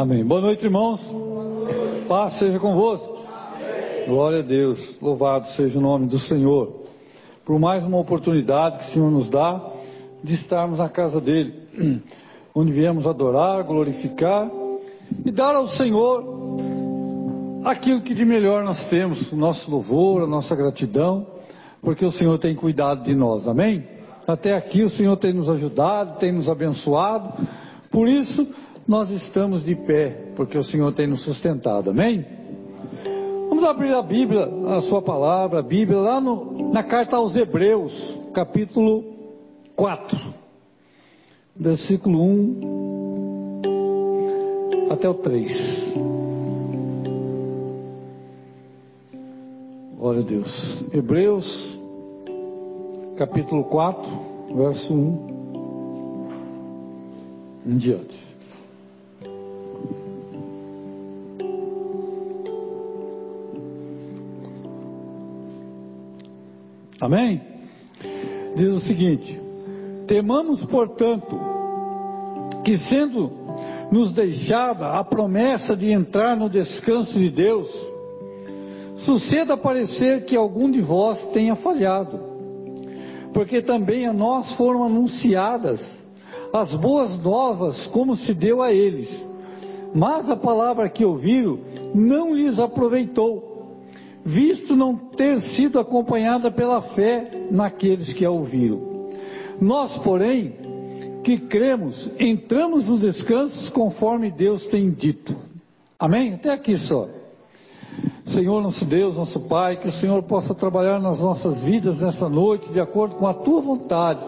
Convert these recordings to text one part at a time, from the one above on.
Amém. Boa noite, irmãos. Paz seja convosco. Glória a Deus. Louvado seja o nome do Senhor. Por mais uma oportunidade que o Senhor nos dá de estarmos na casa dele, onde viemos adorar, glorificar e dar ao Senhor aquilo que de melhor nós temos, o nosso louvor, a nossa gratidão, porque o Senhor tem cuidado de nós. Amém? Até aqui o Senhor tem nos ajudado, tem nos abençoado. Por isso, nós estamos de pé, porque o Senhor tem nos sustentado. Amém? Vamos abrir a Bíblia, a sua palavra, a Bíblia, lá no, na carta aos Hebreus, capítulo 4, versículo 1 até o 3. Glória a Deus. Hebreus, capítulo 4, verso 1 em diante. Amém? Diz o seguinte: Temamos, portanto, que sendo nos deixada a promessa de entrar no descanso de Deus, suceda parecer que algum de vós tenha falhado, porque também a nós foram anunciadas as boas novas, como se deu a eles, mas a palavra que ouviram não lhes aproveitou visto não ter sido acompanhada pela fé naqueles que a ouviram. Nós, porém, que cremos, entramos nos descansos conforme Deus tem dito. Amém? Até aqui só. Senhor, nosso Deus, nosso Pai, que o Senhor possa trabalhar nas nossas vidas nessa noite, de acordo com a tua vontade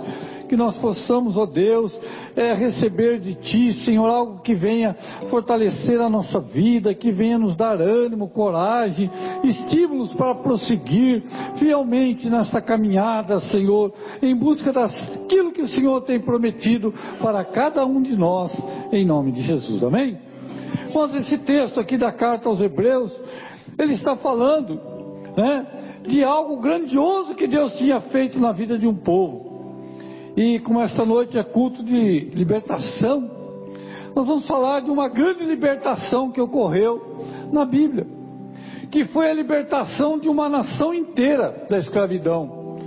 que nós possamos, ó Deus, é, receber de Ti, Senhor, algo que venha fortalecer a nossa vida, que venha nos dar ânimo, coragem, estímulos para prosseguir fielmente nesta caminhada, Senhor, em busca daquilo que o Senhor tem prometido para cada um de nós, em nome de Jesus. Amém? Mas esse texto aqui da carta aos Hebreus, ele está falando, né, de algo grandioso que Deus tinha feito na vida de um povo. E como esta noite é culto de libertação, nós vamos falar de uma grande libertação que ocorreu na Bíblia, que foi a libertação de uma nação inteira da escravidão.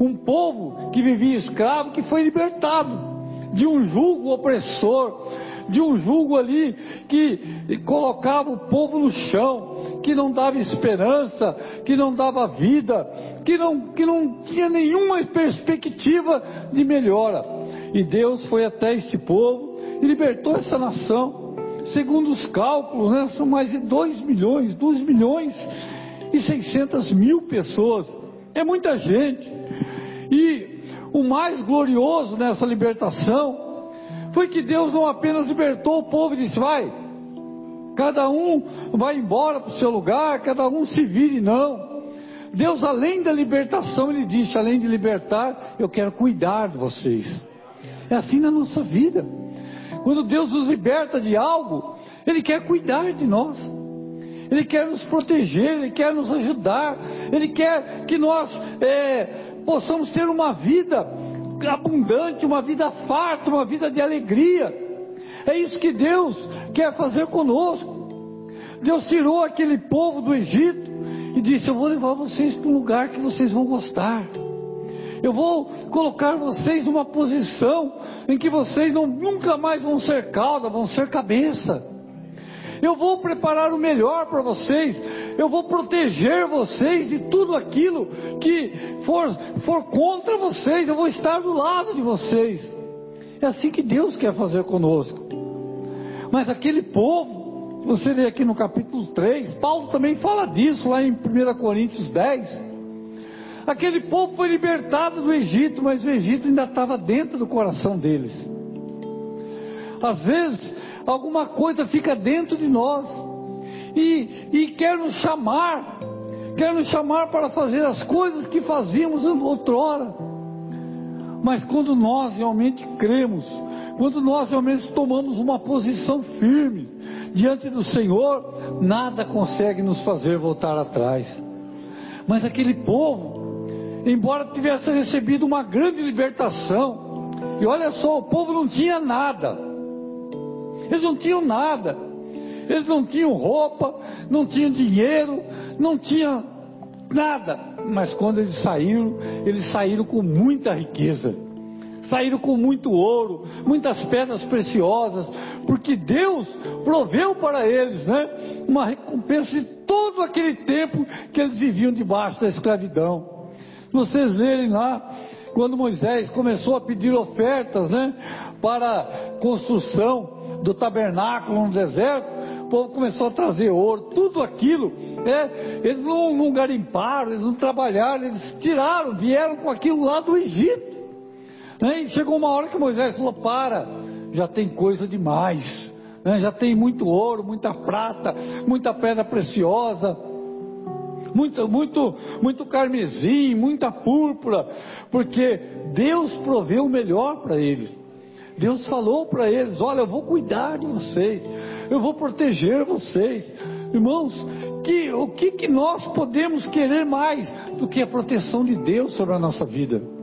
Um povo que vivia escravo que foi libertado de um jugo opressor, de um jugo ali que colocava o povo no chão, que não dava esperança, que não dava vida, que não, que não tinha nenhuma perspectiva de melhora. E Deus foi até este povo e libertou essa nação. Segundo os cálculos, né, são mais de 2 milhões, 2 milhões e 600 mil pessoas. É muita gente. E o mais glorioso nessa libertação foi que Deus não apenas libertou o povo e disse: vai, cada um vai embora para o seu lugar, cada um se vire, não. Deus, além da libertação, Ele disse: além de libertar, eu quero cuidar de vocês. É assim na nossa vida. Quando Deus nos liberta de algo, Ele quer cuidar de nós. Ele quer nos proteger, Ele quer nos ajudar, Ele quer que nós é, possamos ter uma vida abundante, uma vida farta, uma vida de alegria. É isso que Deus quer fazer conosco. Deus tirou aquele povo do Egito e disse: Eu vou levar vocês para um lugar que vocês vão gostar. Eu vou colocar vocês numa posição em que vocês não, nunca mais vão ser cauda, vão ser cabeça. Eu vou preparar o melhor para vocês. Eu vou proteger vocês de tudo aquilo que for, for contra vocês. Eu vou estar do lado de vocês. É assim que Deus quer fazer conosco. Mas aquele povo você lê aqui no capítulo 3, Paulo também fala disso lá em 1 Coríntios 10. Aquele povo foi libertado do Egito, mas o Egito ainda estava dentro do coração deles. Às vezes, alguma coisa fica dentro de nós e, e quer nos chamar, quer nos chamar para fazer as coisas que fazíamos outrora. Mas quando nós realmente cremos, quando nós realmente tomamos uma posição firme, diante do Senhor, nada consegue nos fazer voltar atrás. Mas aquele povo, embora tivesse recebido uma grande libertação, e olha só, o povo não tinha nada, eles não tinham nada, eles não tinham roupa, não tinham dinheiro, não tinham nada. Mas quando eles saíram, eles saíram com muita riqueza. Saíram com muito ouro, muitas pedras preciosas, porque Deus proveu para eles, né, uma recompensa de todo aquele tempo que eles viviam debaixo da escravidão. Vocês lerem lá, quando Moisés começou a pedir ofertas, né, para construção do tabernáculo no deserto, o povo começou a trazer ouro, tudo aquilo, é, eles não, não garimparam, eles não trabalharam, eles tiraram, vieram com aquilo lá do Egito. E chegou uma hora que Moisés falou: para, já tem coisa demais, né? já tem muito ouro, muita prata, muita pedra preciosa, muito, muito, muito carmesim, muita púrpura, porque Deus proveu o melhor para eles. Deus falou para eles: Olha, eu vou cuidar de vocês, eu vou proteger vocês. Irmãos, que, o que, que nós podemos querer mais do que a proteção de Deus sobre a nossa vida?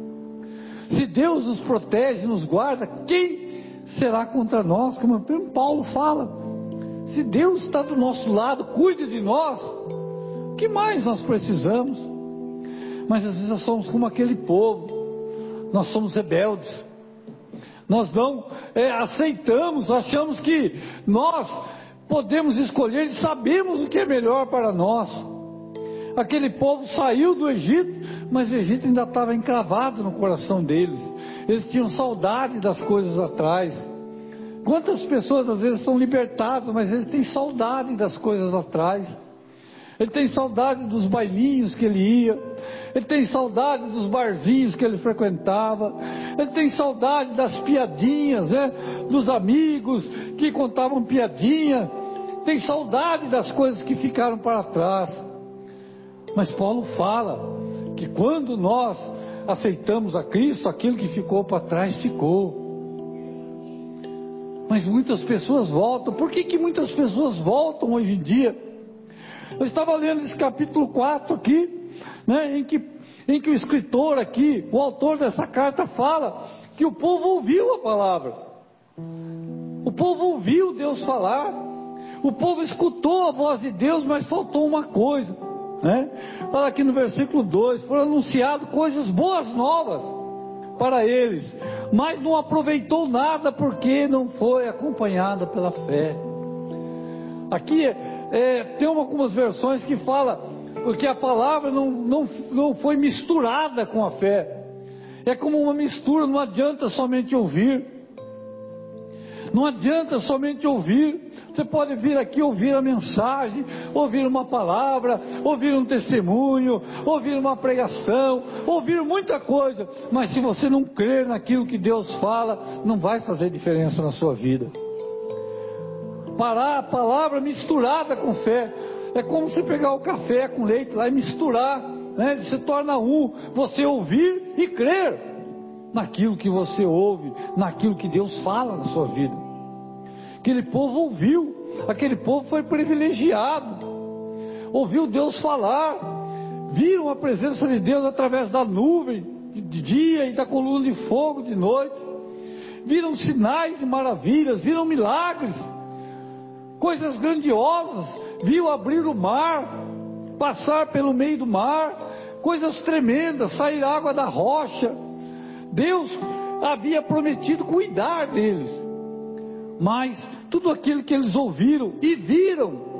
Se Deus nos protege, nos guarda, quem será contra nós? Como Paulo fala. Se Deus está do nosso lado, cuida de nós, o que mais nós precisamos? Mas às vezes nós somos como aquele povo, nós somos rebeldes, nós não é, aceitamos, achamos que nós podemos escolher e sabemos o que é melhor para nós. Aquele povo saiu do Egito, mas o Egito ainda estava encravado no coração deles. Eles tinham saudade das coisas atrás. Quantas pessoas às vezes são libertadas, mas eles têm saudade das coisas atrás. Ele tem saudade dos bailinhos que ele ia, ele tem saudade dos barzinhos que ele frequentava, ele tem saudade das piadinhas, né? Dos amigos que contavam piadinha, tem saudade das coisas que ficaram para trás. Mas Paulo fala que quando nós aceitamos a Cristo, aquilo que ficou para trás ficou. Mas muitas pessoas voltam. Por que, que muitas pessoas voltam hoje em dia? Eu estava lendo esse capítulo 4 aqui, né, em, que, em que o escritor aqui, o autor dessa carta, fala que o povo ouviu a palavra. O povo ouviu Deus falar. O povo escutou a voz de Deus, mas faltou uma coisa. Né? Aqui no versículo 2: foram anunciadas coisas boas novas para eles, mas não aproveitou nada porque não foi acompanhada pela fé. Aqui é, tem algumas versões que fala porque a palavra não, não, não foi misturada com a fé. É como uma mistura, não adianta somente ouvir. Não adianta somente ouvir. Você pode vir aqui ouvir a mensagem, ouvir uma palavra, ouvir um testemunho, ouvir uma pregação, ouvir muita coisa, mas se você não crer naquilo que Deus fala, não vai fazer diferença na sua vida parar a palavra misturada com fé. É como você pegar o café com leite lá e misturar, né? Se torna um. Você ouvir e crer naquilo que você ouve, naquilo que Deus fala na sua vida. Aquele povo ouviu, aquele povo foi privilegiado, ouviu Deus falar, viram a presença de Deus através da nuvem de dia e da coluna de fogo de noite, viram sinais e maravilhas, viram milagres coisas grandiosas, viu abrir o mar, passar pelo meio do mar, coisas tremendas, sair água da rocha. Deus havia prometido cuidar deles. Mas tudo aquilo que eles ouviram e viram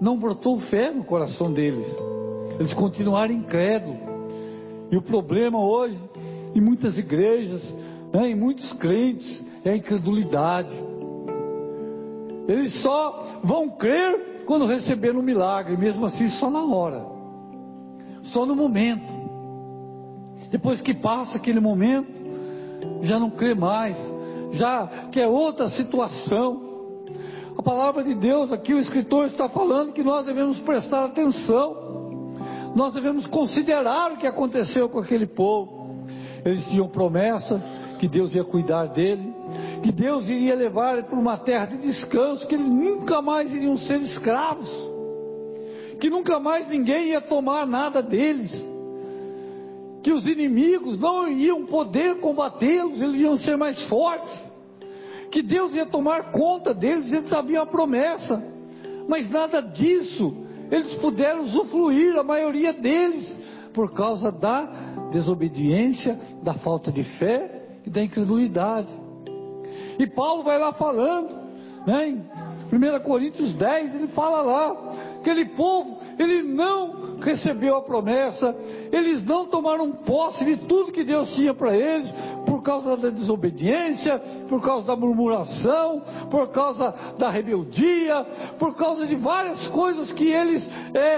não brotou fé no coração deles. Eles continuaram incrédulos. E o problema hoje, em muitas igrejas, né, em muitos crentes, é a incredulidade. Eles só vão crer quando receber um milagre, mesmo assim só na hora, só no momento. Depois que passa aquele momento, já não crê mais, já quer outra situação. A palavra de Deus aqui, o escritor está falando que nós devemos prestar atenção, nós devemos considerar o que aconteceu com aquele povo. Eles tinham promessa que Deus ia cuidar dele, que Deus iria levar para uma terra de descanso, que eles nunca mais iriam ser escravos, que nunca mais ninguém ia tomar nada deles, que os inimigos não iam poder combatê-los, eles iam ser mais fortes, que Deus ia tomar conta deles, eles haviam a promessa. Mas nada disso eles puderam usufruir, a maioria deles, por causa da desobediência, da falta de fé e da incredulidade. E Paulo vai lá falando, né, em 1 Coríntios 10, ele fala lá, aquele povo, ele não recebeu a promessa, eles não tomaram posse de tudo que Deus tinha para eles, por causa da desobediência, por causa da murmuração, por causa da rebeldia, por causa de várias coisas que eles é,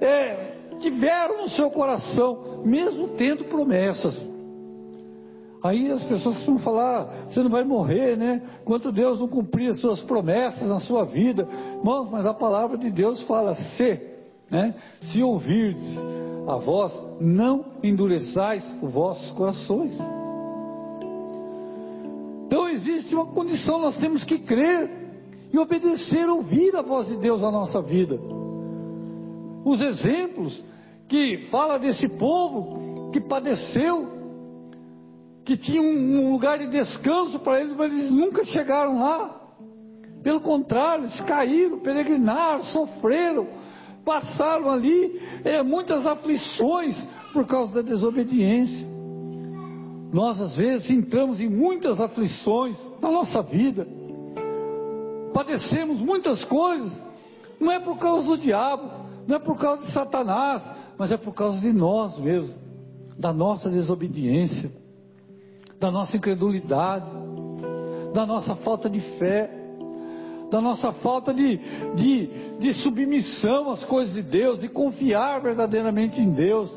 é, tiveram no seu coração, mesmo tendo promessas. Aí as pessoas costumam falar, você não vai morrer, né? Quanto Deus não cumprir as suas promessas na sua vida. Irmãos, mas a palavra de Deus fala, se, né? Se ouvirdes a voz, não endureçais os vossos corações. Então existe uma condição, nós temos que crer e obedecer, ouvir a voz de Deus na nossa vida. Os exemplos que fala desse povo que padeceu que tinha um lugar de descanso para eles, mas eles nunca chegaram lá. Pelo contrário, eles caíram, peregrinaram, sofreram, passaram ali é, muitas aflições por causa da desobediência. Nós, às vezes, entramos em muitas aflições na nossa vida, padecemos muitas coisas, não é por causa do diabo, não é por causa de Satanás, mas é por causa de nós mesmos, da nossa desobediência da nossa incredulidade, da nossa falta de fé, da nossa falta de, de, de submissão às coisas de Deus, de confiar verdadeiramente em Deus.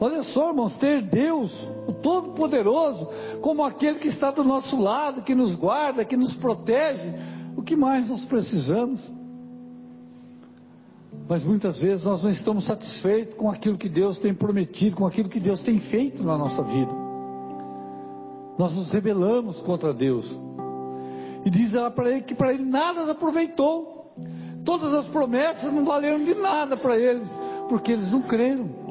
Olha só, irmãos, ter Deus, o Todo-Poderoso, como aquele que está do nosso lado, que nos guarda, que nos protege, o que mais nós precisamos? Mas muitas vezes nós não estamos satisfeitos com aquilo que Deus tem prometido, com aquilo que Deus tem feito na nossa vida. Nós nos rebelamos contra Deus. E diz ela para ele que para ele nada aproveitou. Todas as promessas não valeram de nada para eles, porque eles não creram.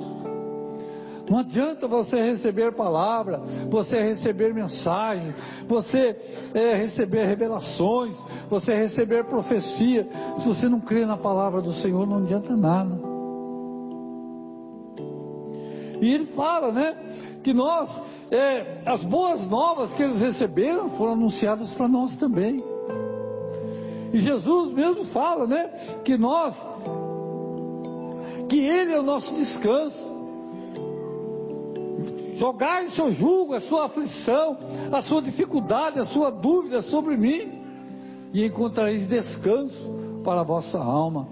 Não adianta você receber palavra, você receber mensagem, você é, receber revelações, você receber profecia. Se você não crê na palavra do Senhor, não adianta nada. E ele fala, né, que nós é, as boas novas que eles receberam foram anunciadas para nós também. E Jesus mesmo fala, né, que nós, que Ele é o nosso descanso. Jogai o seu jugo, a sua aflição, a sua dificuldade, a sua dúvida sobre mim, e encontrareis descanso para a vossa alma.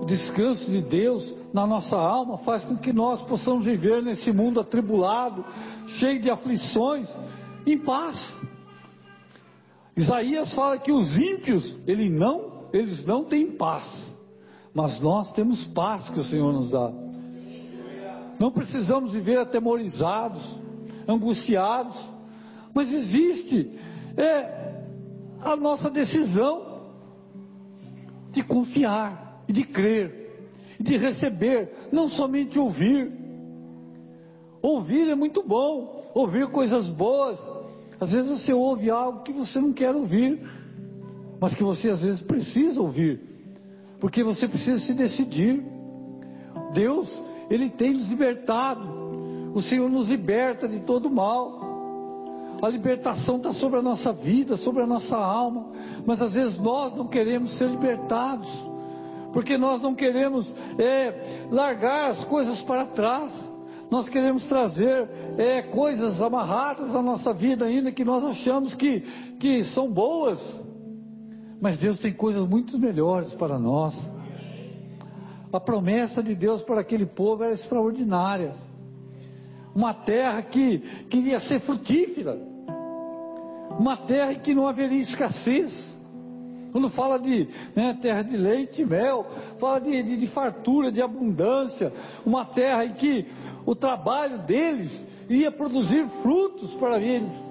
O descanso de Deus na nossa alma faz com que nós possamos viver nesse mundo atribulado, cheio de aflições, em paz. Isaías fala que os ímpios, ele não, eles não têm paz, mas nós temos paz que o Senhor nos dá. Não precisamos viver atemorizados, angustiados, mas existe é, a nossa decisão de confiar e de crer de receber, não somente ouvir. Ouvir é muito bom, ouvir coisas boas. Às vezes você ouve algo que você não quer ouvir, mas que você às vezes precisa ouvir, porque você precisa se decidir. Deus, Ele tem nos libertado, o Senhor nos liberta de todo mal. A libertação está sobre a nossa vida, sobre a nossa alma, mas às vezes nós não queremos ser libertados porque nós não queremos é, largar as coisas para trás, nós queremos trazer é, coisas amarradas na nossa vida ainda que nós achamos que, que são boas, mas Deus tem coisas muito melhores para nós. A promessa de Deus para aquele povo era extraordinária. Uma terra que queria ser frutífera, uma terra em que não haveria escassez quando fala de né, terra de leite e mel, fala de, de, de fartura, de abundância, uma terra em que o trabalho deles ia produzir frutos para eles.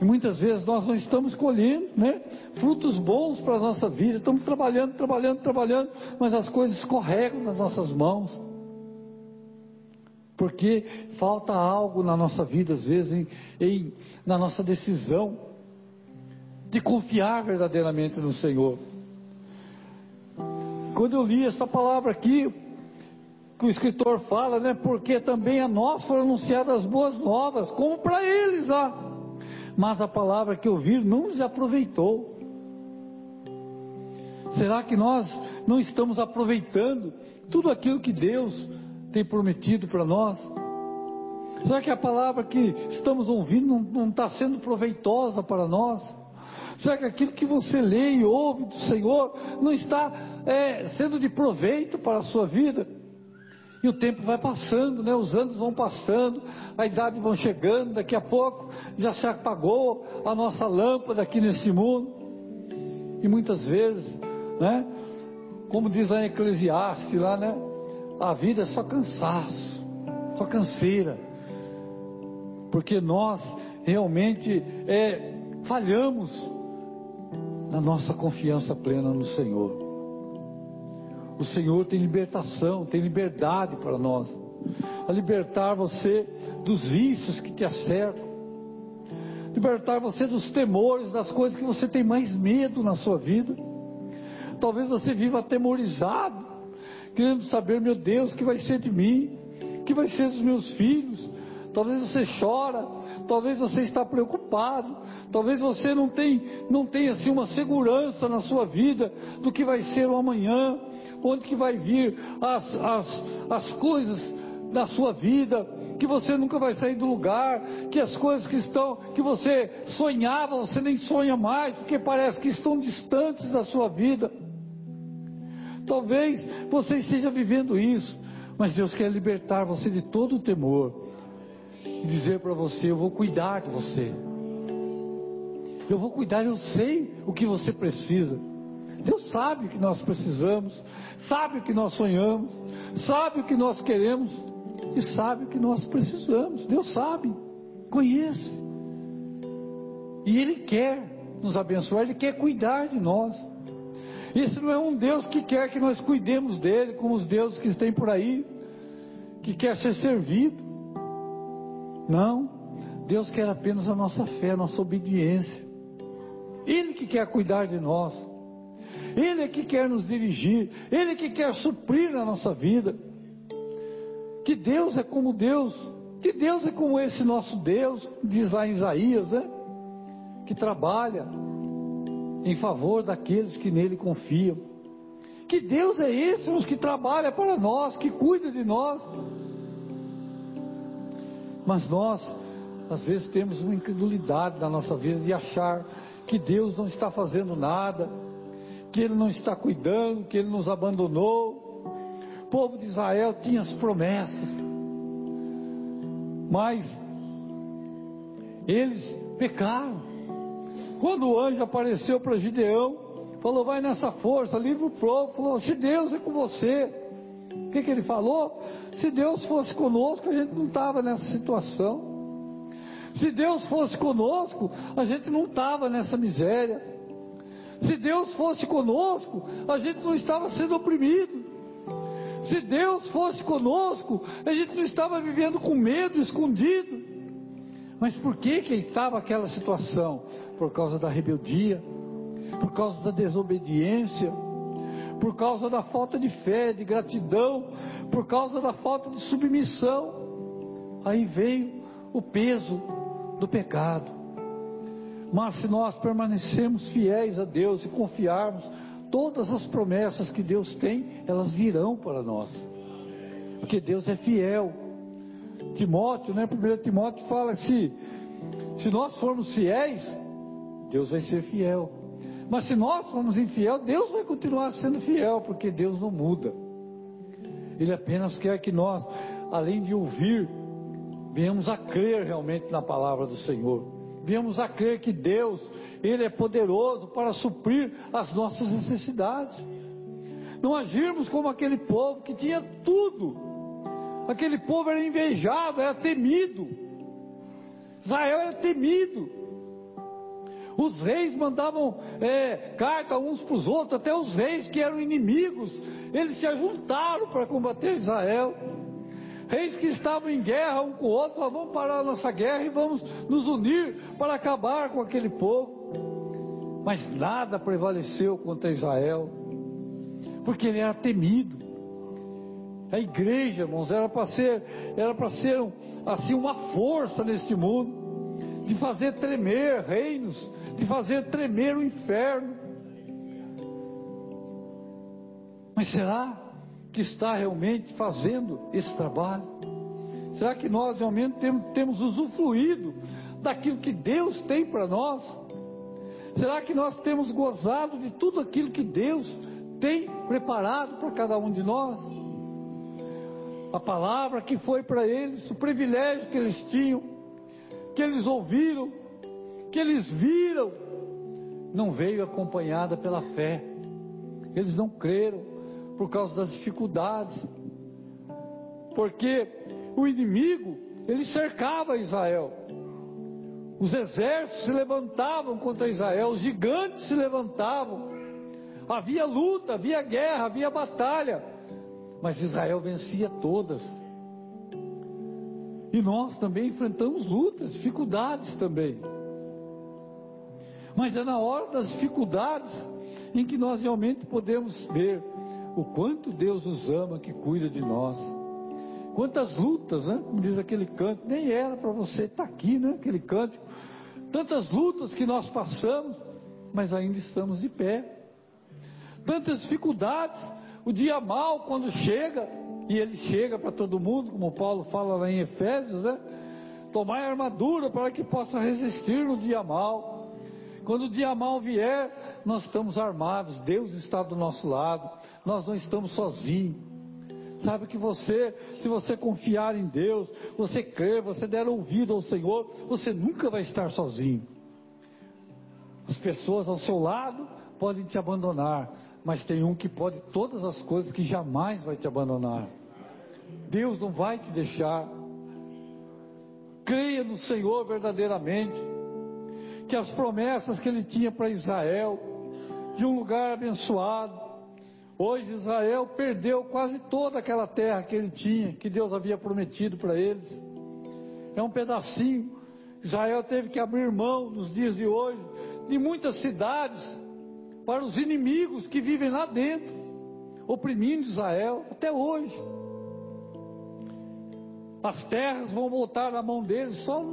E muitas vezes nós não estamos colhendo né, frutos bons para a nossa vida, estamos trabalhando, trabalhando, trabalhando, mas as coisas escorregam nas nossas mãos. Porque falta algo na nossa vida, às vezes, em, em, na nossa decisão de confiar verdadeiramente no Senhor. Quando eu li essa palavra aqui, que o escritor fala, né? Porque também a nós foram anunciadas as boas novas, como para eles lá. Mas a palavra que ouviram não lhes aproveitou. Será que nós não estamos aproveitando tudo aquilo que Deus tem prometido para nós? Será que a palavra que estamos ouvindo não está sendo proveitosa para nós? Será que aquilo que você lê e ouve do Senhor não está é, sendo de proveito para a sua vida? E o tempo vai passando, né? os anos vão passando, a idade vão chegando, daqui a pouco já se apagou a nossa lâmpada aqui nesse mundo. E muitas vezes, né? Como diz lá em Eclesiastes lá, né? A vida é só cansaço, só canseira. Porque nós realmente é, falhamos na nossa confiança plena no Senhor. O Senhor tem libertação, tem liberdade para nós. A libertar você dos vícios que te acertam. Libertar você dos temores, das coisas que você tem mais medo na sua vida. Talvez você viva atemorizado, querendo saber, meu Deus, o que vai ser de mim? O que vai ser dos meus filhos? Talvez você chora, talvez você está preocupado, talvez você não tem, não tenha assim uma segurança na sua vida do que vai ser o amanhã, onde que vai vir as, as, as coisas da sua vida, que você nunca vai sair do lugar, que as coisas que estão, que você sonhava, você nem sonha mais, porque parece que estão distantes da sua vida. Talvez você esteja vivendo isso, mas Deus quer libertar você de todo o temor e dizer para você: Eu vou cuidar de você. Eu vou cuidar, eu sei o que você precisa. Deus sabe o que nós precisamos, sabe o que nós sonhamos, sabe o que nós queremos e sabe o que nós precisamos. Deus sabe, conhece. E Ele quer nos abençoar, Ele quer cuidar de nós. Esse não é um Deus que quer que nós cuidemos dele, como os deuses que tem por aí, que quer ser servido. Não, Deus quer apenas a nossa fé, a nossa obediência. Ele que quer cuidar de nós. Ele é que quer nos dirigir, Ele é que quer suprir na nossa vida. Que Deus é como Deus, que Deus é como esse nosso Deus, diz lá Isaías, né? Que trabalha em favor daqueles que nele confiam. Que Deus é esse que trabalha para nós, que cuida de nós. Mas nós, às vezes, temos uma incredulidade na nossa vida de achar que Deus não está fazendo nada, que Ele não está cuidando, que Ele nos abandonou. O povo de Israel tinha as promessas, mas eles pecaram. Quando o anjo apareceu para Gideão, falou: Vai nessa força, livra o povo. Falou: Se Deus é com você, o que, que ele falou? Se Deus fosse conosco, a gente não estava nessa situação. Se Deus fosse conosco, a gente não estava nessa miséria. Se Deus fosse conosco, a gente não estava sendo oprimido. Se Deus fosse conosco, a gente não estava vivendo com medo, escondido. Mas por que que estava aquela situação? Por causa da rebeldia, por causa da desobediência, por causa da falta de fé, de gratidão, por causa da falta de submissão. Aí veio o peso do pecado. Mas se nós permanecermos fiéis a Deus e confiarmos, todas as promessas que Deus tem, elas virão para nós. Porque Deus é fiel. Timóteo, né? 1 Timóteo fala que se nós formos fiéis, Deus vai ser fiel. Mas se nós formos infiel, Deus vai continuar sendo fiel, porque Deus não muda. Ele apenas quer que nós, além de ouvir, venhamos a crer realmente na palavra do Senhor viemos a crer que Deus, Ele é poderoso para suprir as nossas necessidades. Não agirmos como aquele povo que tinha tudo. Aquele povo era invejado, era temido. Israel era temido. Os reis mandavam é, carta uns para os outros, até os reis que eram inimigos, eles se ajuntaram para combater Israel reis que estavam em guerra um com o outro, vamos parar a nossa guerra e vamos nos unir para acabar com aquele povo. Mas nada prevaleceu contra Israel, porque ele era temido. A igreja, irmãos, era para ser, era para ser assim uma força neste mundo, de fazer tremer reinos, de fazer tremer o inferno. Mas será que está realmente fazendo esse trabalho? Será que nós realmente temos, temos usufruído daquilo que Deus tem para nós? Será que nós temos gozado de tudo aquilo que Deus tem preparado para cada um de nós? A palavra que foi para eles, o privilégio que eles tinham, que eles ouviram, que eles viram, não veio acompanhada pela fé. Eles não creram por causa das dificuldades. Porque o inimigo, ele cercava Israel. Os exércitos se levantavam contra Israel, os gigantes se levantavam. Havia luta, havia guerra, havia batalha. Mas Israel vencia todas. E nós também enfrentamos lutas, dificuldades também. Mas é na hora das dificuldades em que nós realmente podemos ver o quanto Deus nos ama, que cuida de nós. Quantas lutas, né? Como diz aquele canto, nem era para você estar tá aqui, né? Aquele cântico. Tantas lutas que nós passamos, mas ainda estamos de pé. Tantas dificuldades, o dia mal quando chega, e ele chega para todo mundo, como Paulo fala lá em Efésios, né? Tomar a armadura para que possa resistir no dia mal. Quando o dia mal vier, nós estamos armados, Deus está do nosso lado, nós não estamos sozinhos. Sabe que você, se você confiar em Deus, você crer, você der ouvido ao Senhor, você nunca vai estar sozinho. As pessoas ao seu lado podem te abandonar, mas tem um que pode todas as coisas que jamais vai te abandonar. Deus não vai te deixar. Creia no Senhor verdadeiramente, que as promessas que Ele tinha para Israel, de um lugar abençoado, Hoje Israel perdeu quase toda aquela terra que ele tinha, que Deus havia prometido para eles. É um pedacinho. Israel teve que abrir mão nos dias de hoje de muitas cidades para os inimigos que vivem lá dentro, oprimindo Israel até hoje. As terras vão voltar na mão deles só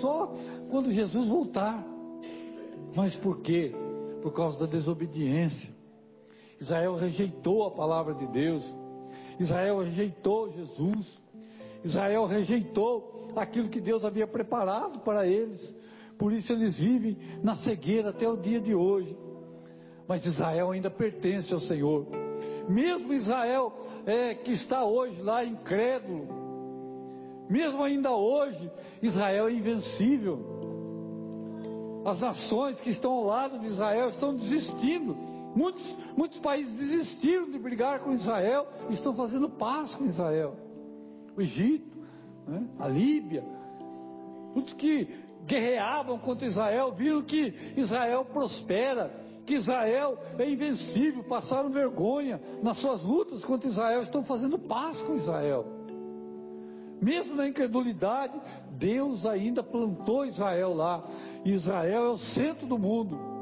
só quando Jesus voltar. Mas por quê? Por causa da desobediência. Israel rejeitou a palavra de Deus. Israel rejeitou Jesus. Israel rejeitou aquilo que Deus havia preparado para eles. Por isso eles vivem na cegueira até o dia de hoje. Mas Israel ainda pertence ao Senhor. Mesmo Israel é, que está hoje lá incrédulo, mesmo ainda hoje, Israel é invencível. As nações que estão ao lado de Israel estão desistindo Muitos, muitos países desistiram de brigar com Israel e estão fazendo paz com Israel. O Egito, né? a Líbia, muitos que guerreavam contra Israel viram que Israel prospera, que Israel é invencível, passaram vergonha nas suas lutas contra Israel, estão fazendo paz com Israel. Mesmo na incredulidade, Deus ainda plantou Israel lá. Israel é o centro do mundo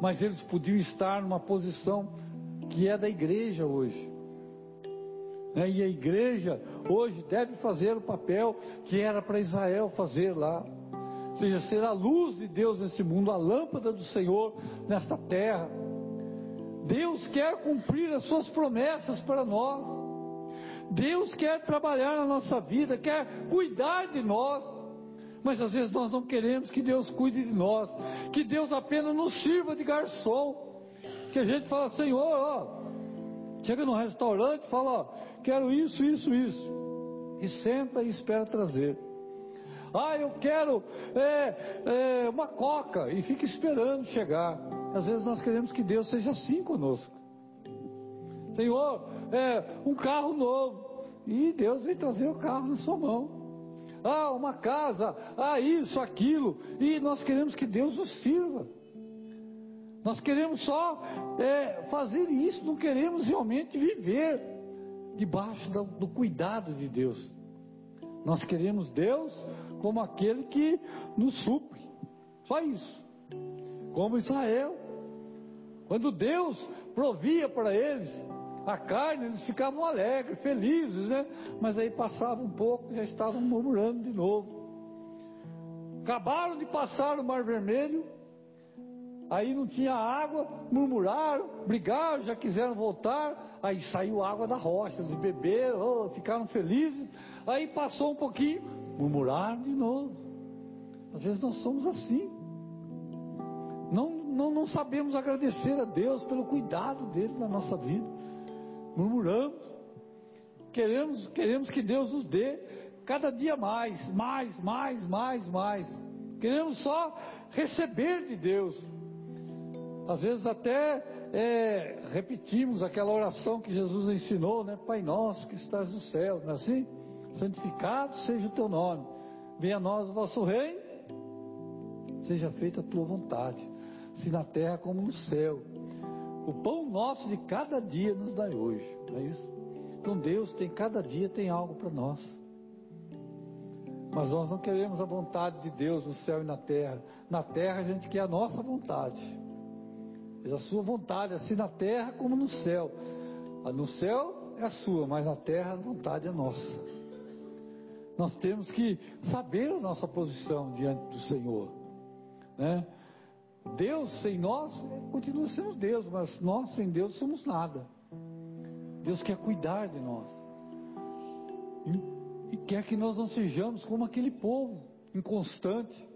mas eles podiam estar numa posição que é da igreja hoje. Né? E a igreja hoje deve fazer o papel que era para Israel fazer lá. Ou seja, ser a luz de Deus nesse mundo, a lâmpada do Senhor nesta terra. Deus quer cumprir as suas promessas para nós. Deus quer trabalhar na nossa vida, quer cuidar de nós. Mas às vezes nós não queremos que Deus cuide de nós, que Deus apenas nos sirva de garçom. Que a gente fala, Senhor, ó, chega no restaurante e fala, ó, quero isso, isso, isso. E senta e espera trazer. Ah, eu quero é, é, uma coca e fica esperando chegar. Às vezes nós queremos que Deus seja assim conosco. Senhor, é, um carro novo. E Deus vem trazer o carro na sua mão ah, uma casa, ah, isso, aquilo, e nós queremos que Deus nos sirva. Nós queremos só é, fazer isso, não queremos realmente viver debaixo do, do cuidado de Deus. Nós queremos Deus como aquele que nos supre, só isso. como Israel. Quando Deus provia para eles a carne, eles ficavam alegres, felizes, né? Mas aí passava um pouco, já estavam murmurando de novo. Acabaram de passar o Mar Vermelho, aí não tinha água, murmuraram, brigaram, já quiseram voltar, aí saiu água da rocha, eles beberam, oh, ficaram felizes, aí passou um pouquinho, murmuraram de novo. Às vezes nós somos assim. Não, não, não sabemos agradecer a Deus pelo cuidado dele na nossa vida. Murmuramos. Queremos, queremos que Deus nos dê cada dia mais, mais, mais, mais, mais. Queremos só receber de Deus. Às vezes até é, repetimos aquela oração que Jesus ensinou, né? Pai nosso que estás no céu, não é assim? Santificado seja o teu nome. Venha a nós o vosso reino. Seja feita a tua vontade se na terra como no céu. O pão nosso de cada dia nos dá hoje, não é isso? Então Deus tem cada dia tem algo para nós. Mas nós não queremos a vontade de Deus no céu e na terra. Na terra a gente quer a nossa vontade. É a sua vontade, assim na terra como no céu. No céu é a sua, mas na terra a vontade é nossa. Nós temos que saber a nossa posição diante do Senhor. Né? Deus sem nós continua sendo Deus, mas nós sem Deus somos nada. Deus quer cuidar de nós. E, quer que nós não sejamos como aquele povo inconstante,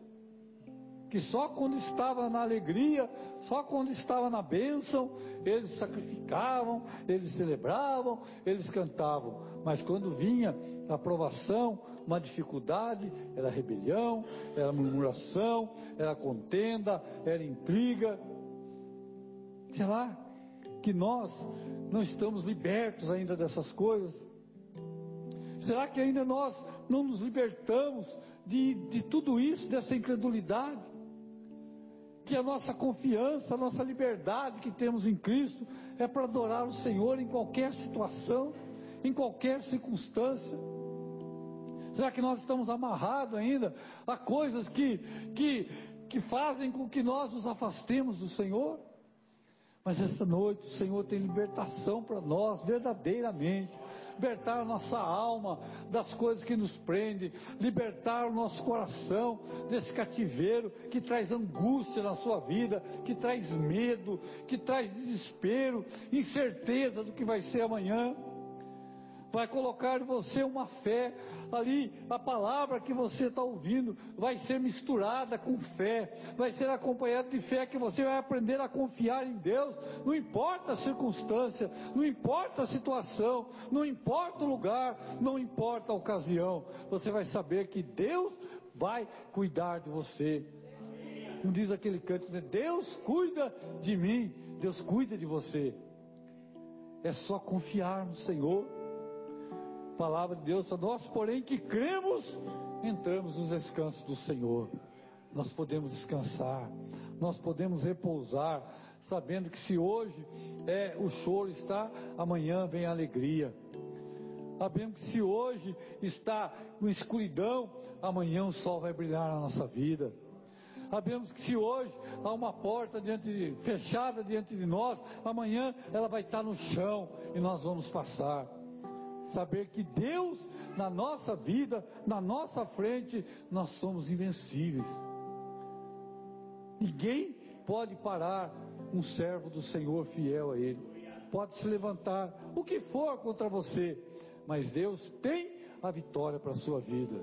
que só quando estava na alegria, só quando estava na bênção, eles sacrificavam, eles celebravam, eles cantavam. Mas quando vinha a aprovação, uma dificuldade, era rebelião, era murmuração, era contenda, era intriga. Será que nós não estamos libertos ainda dessas coisas? Será que ainda nós não nos libertamos de, de tudo isso, dessa incredulidade? Que a nossa confiança, a nossa liberdade que temos em Cristo é para adorar o Senhor em qualquer situação, em qualquer circunstância. Será que nós estamos amarrados ainda a coisas que, que, que fazem com que nós nos afastemos do Senhor? Mas esta noite o Senhor tem libertação para nós, verdadeiramente. Libertar a nossa alma das coisas que nos prendem, libertar o nosso coração desse cativeiro que traz angústia na sua vida, que traz medo, que traz desespero, incerteza do que vai ser amanhã vai colocar em você uma fé, ali a palavra que você está ouvindo vai ser misturada com fé, vai ser acompanhada de fé que você vai aprender a confiar em Deus, não importa a circunstância, não importa a situação, não importa o lugar, não importa a ocasião, você vai saber que Deus vai cuidar de você. Não diz aquele canto, né? Deus cuida de mim, Deus cuida de você. É só confiar no Senhor palavra de Deus, nós, porém, que cremos, entramos nos descansos do Senhor. Nós podemos descansar, nós podemos repousar, sabendo que se hoje é o choro está, amanhã vem a alegria. Sabendo que se hoje está com escuridão, amanhã o sol vai brilhar na nossa vida. Sabemos que se hoje há uma porta diante de, fechada diante de nós, amanhã ela vai estar no chão e nós vamos passar saber que Deus, na nossa vida, na nossa frente, nós somos invencíveis. Ninguém pode parar um servo do Senhor fiel a Ele. Pode se levantar o que for contra você, mas Deus tem a vitória para a sua vida.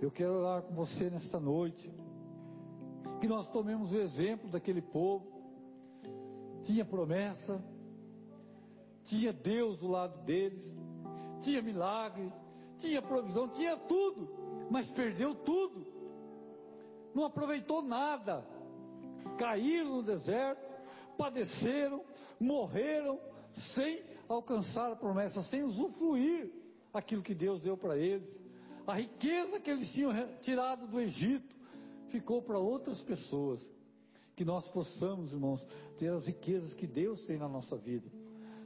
Eu quero orar com você nesta noite. Que nós tomemos o exemplo daquele povo. Tinha promessa, tinha Deus do lado deles, tinha milagre, tinha provisão, tinha tudo, mas perdeu tudo. Não aproveitou nada. Caíram no deserto, padeceram, morreram sem alcançar a promessa, sem usufruir aquilo que Deus deu para eles. A riqueza que eles tinham tirado do Egito ficou para outras pessoas. Que nós possamos, irmãos, ter as riquezas que Deus tem na nossa vida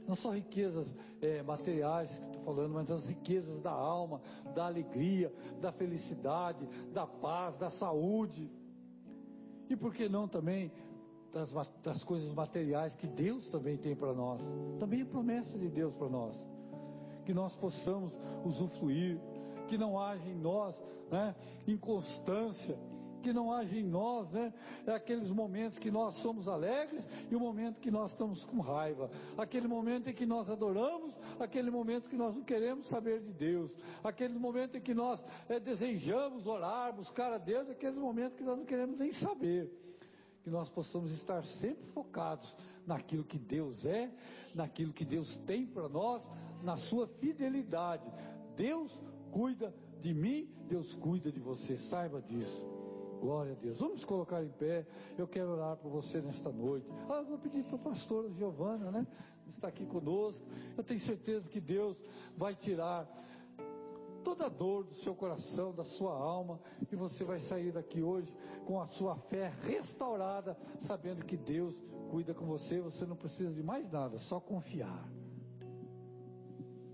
não só riquezas é, materiais que estou falando, mas as riquezas da alma, da alegria, da felicidade, da paz, da saúde. E por que não também das, das coisas materiais que Deus também tem para nós. Também é promessa de Deus para nós. Que nós possamos usufruir, que não haja em nós né, inconstância, que não haja em nós, né? É aqueles momentos que nós somos alegres e o momento que nós estamos com raiva. Aquele momento em que nós adoramos, aquele momento que nós não queremos saber de Deus. Aquele momento em que nós é, desejamos orar, buscar a Deus, aqueles momentos que nós não queremos nem saber que nós possamos estar sempre focados naquilo que Deus é, naquilo que Deus tem para nós, na sua fidelidade. Deus cuida de mim, Deus cuida de você, saiba disso. Glória a Deus. Vamos colocar em pé. Eu quero orar por você nesta noite. Ah, vou pedir para a pastora Giovana, né? Está aqui conosco. Eu tenho certeza que Deus vai tirar toda a dor do seu coração, da sua alma, e você vai sair daqui hoje com a sua fé restaurada, sabendo que Deus cuida com você, você não precisa de mais nada, só confiar.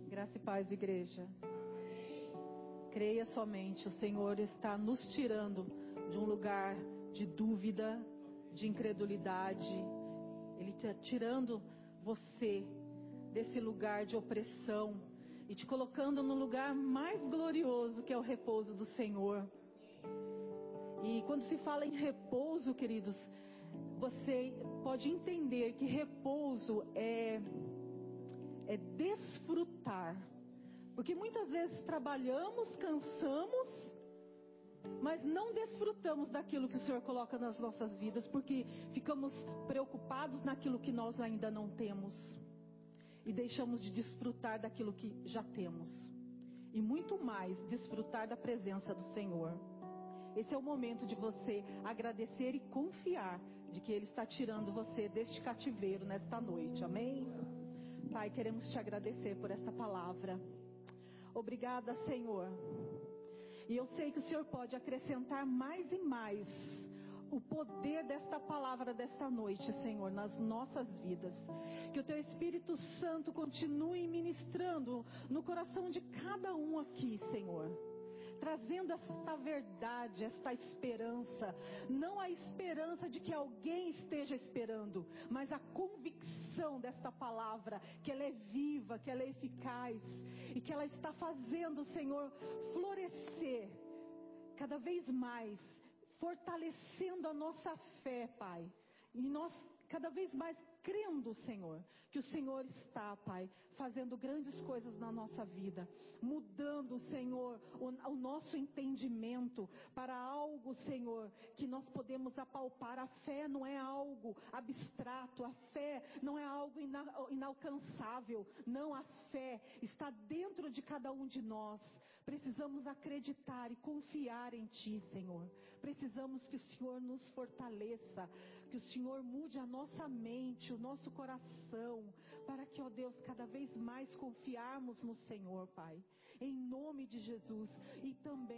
Graça e paz, igreja. Creia somente, o Senhor está nos tirando de um lugar de dúvida, de incredulidade. Ele está tirando você desse lugar de opressão, e te colocando no lugar mais glorioso que é o repouso do Senhor. E quando se fala em repouso, queridos, você pode entender que repouso é é desfrutar. Porque muitas vezes trabalhamos, cansamos, mas não desfrutamos daquilo que o Senhor coloca nas nossas vidas, porque ficamos preocupados naquilo que nós ainda não temos e deixamos de desfrutar daquilo que já temos. E muito mais desfrutar da presença do Senhor. Esse é o momento de você agradecer e confiar de que Ele está tirando você deste cativeiro nesta noite. Amém? Pai, queremos te agradecer por esta palavra. Obrigada, Senhor. E eu sei que o Senhor pode acrescentar mais e mais o poder desta palavra desta noite, Senhor, nas nossas vidas. Que o Teu Espírito Santo continue ministrando no coração de cada um aqui, Senhor trazendo esta verdade, esta esperança, não a esperança de que alguém esteja esperando, mas a convicção desta palavra, que ela é viva, que ela é eficaz e que ela está fazendo, Senhor, florescer cada vez mais fortalecendo a nossa fé, Pai. E nós cada vez mais crendo, Senhor, que o Senhor está, Pai, fazendo grandes coisas na nossa vida, mudando, Senhor, o, o, nosso entendimento para algo, Senhor, que nós podemos apalpar. A fé não é algo abstrato, a fé não é algo ina, inalcançável. Não, a fé está dentro de cada um de nós. Precisamos acreditar e confiar em Ti, Senhor. Precisamos que o Senhor nos fortaleça, que o Senhor mude a nossa mente, o nosso coração, para que, ó Deus, cada vez mais confiarmos no Senhor, Pai, em nome de Jesus, e também,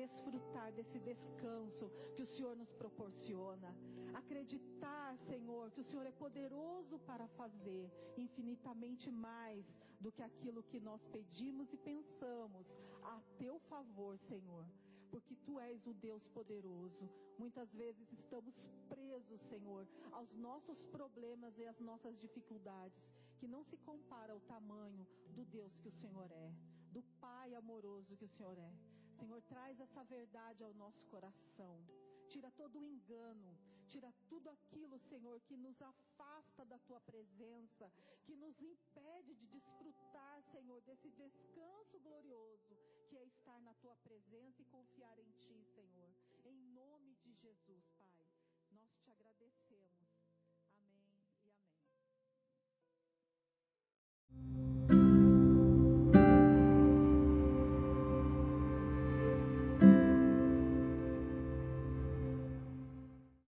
desfrutar desse descanso que o Senhor nos proporciona. Acreditar, Senhor, que o Senhor é poderoso para fazer infinitamente mais do que aquilo que nós pedimos e pensamos, a teu favor, Senhor porque tu és o Deus poderoso. Muitas vezes estamos presos, Senhor, aos nossos problemas e às nossas dificuldades, que não se compara ao tamanho do Deus que o Senhor é, do Pai amoroso que o Senhor é. Senhor, traz essa verdade ao nosso coração tira todo o engano, tira tudo aquilo, Senhor, que nos afasta da tua presença, que nos impede de desfrutar, Senhor, desse descanso glorioso que é estar na tua presença e confiar em ti, Senhor. Em nome de Jesus,